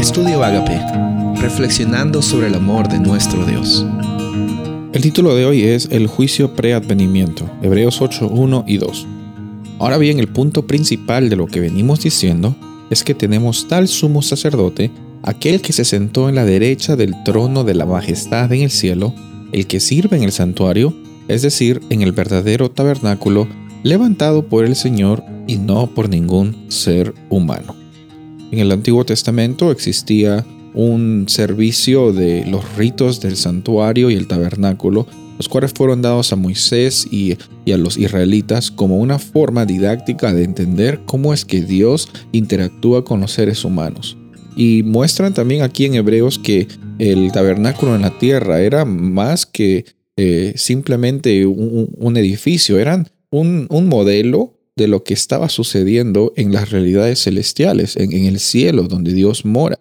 Estudio Agape, reflexionando sobre el amor de nuestro Dios. El título de hoy es El juicio preadvenimiento, Hebreos 8, 1 y 2. Ahora bien, el punto principal de lo que venimos diciendo es que tenemos tal sumo sacerdote, aquel que se sentó en la derecha del trono de la majestad en el cielo, el que sirve en el santuario, es decir, en el verdadero tabernáculo, levantado por el Señor y no por ningún ser humano. En el Antiguo Testamento existía un servicio de los ritos del santuario y el tabernáculo, los cuales fueron dados a Moisés y, a los israelitas como una forma didáctica de entender cómo es que Dios interactúa con los seres humanos. Y muestran también aquí en Hebreos que el tabernáculo en la tierra era más que eh, simplemente un, edificio, eran un, modelo de lo que estaba sucediendo en las realidades celestiales, en, el cielo donde Dios mora.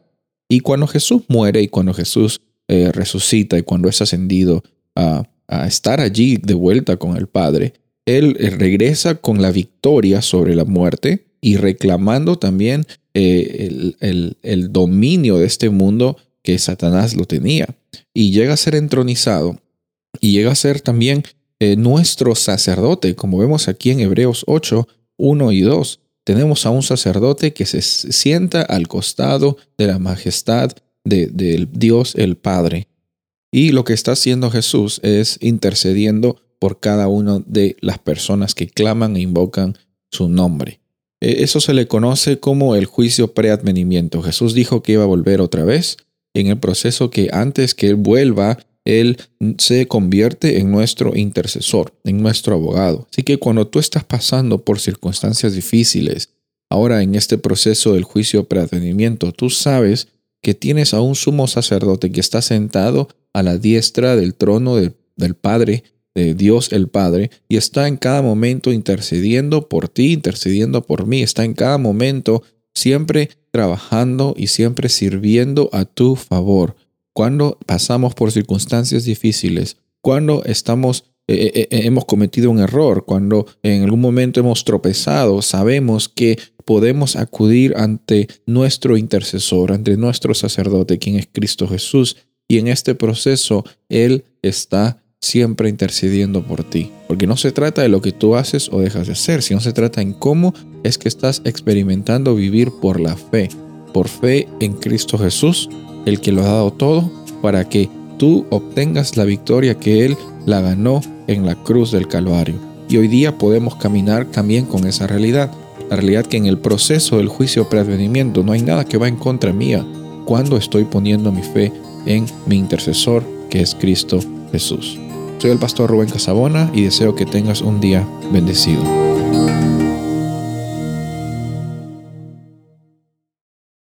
Y cuando Jesús muere y cuando Jesús eh, resucita y cuando es ascendido a, estar allí de vuelta con el Padre, Él eh, regresa con la victoria sobre la muerte y reclamando también el, el dominio de este mundo que Satanás lo tenía. Y llega a ser entronizado y llega a ser también eh, nuestro sacerdote, como vemos aquí en Hebreos 8, 1 y 2. Tenemos a un sacerdote que se sienta al costado de la majestad del de, Dios el Padre. Y lo que está haciendo Jesús es intercediendo por cada una de las personas que claman e invocan su nombre. E, eso se le conoce como el juicio preadvenimiento. Jesús dijo que iba a volver otra vez en el proceso que antes que Él vuelva, Él se convierte en nuestro intercesor, en nuestro abogado. Así que cuando tú estás pasando por circunstancias difíciles, ahora en este proceso del juicio preadvenimiento, tú sabes que tienes a un sumo sacerdote que está sentado a la diestra del trono del Padre, de Dios el Padre, y está en cada momento intercediendo por ti, intercediendo por mí, está en cada momento siempre trabajando y siempre sirviendo a tu favor. Cuando pasamos por circunstancias difíciles, cuando estamos eh, eh, eh, hemos cometido un error, cuando en algún momento hemos tropezado, sabemos que podemos acudir ante nuestro intercesor, ante nuestro sacerdote, quien es Cristo Jesús, y en este proceso Él está siempre intercediendo por ti. Porque no se trata de lo que tú haces o dejas de hacer, sino se trata en cómo es que estás experimentando vivir por la fe, por fe en Cristo Jesús, el que lo ha dado todo, para que tú obtengas la victoria que Él la ganó en la cruz del Calvario. Y hoy día podemos caminar también con esa realidad. La realidad que en el proceso del juicio preadvenimiento no hay nada que va en contra mía cuando estoy poniendo mi fe en mi intercesor, que es Cristo Jesús. Soy el pastor Rubén Casabona y deseo que tengas un día bendecido.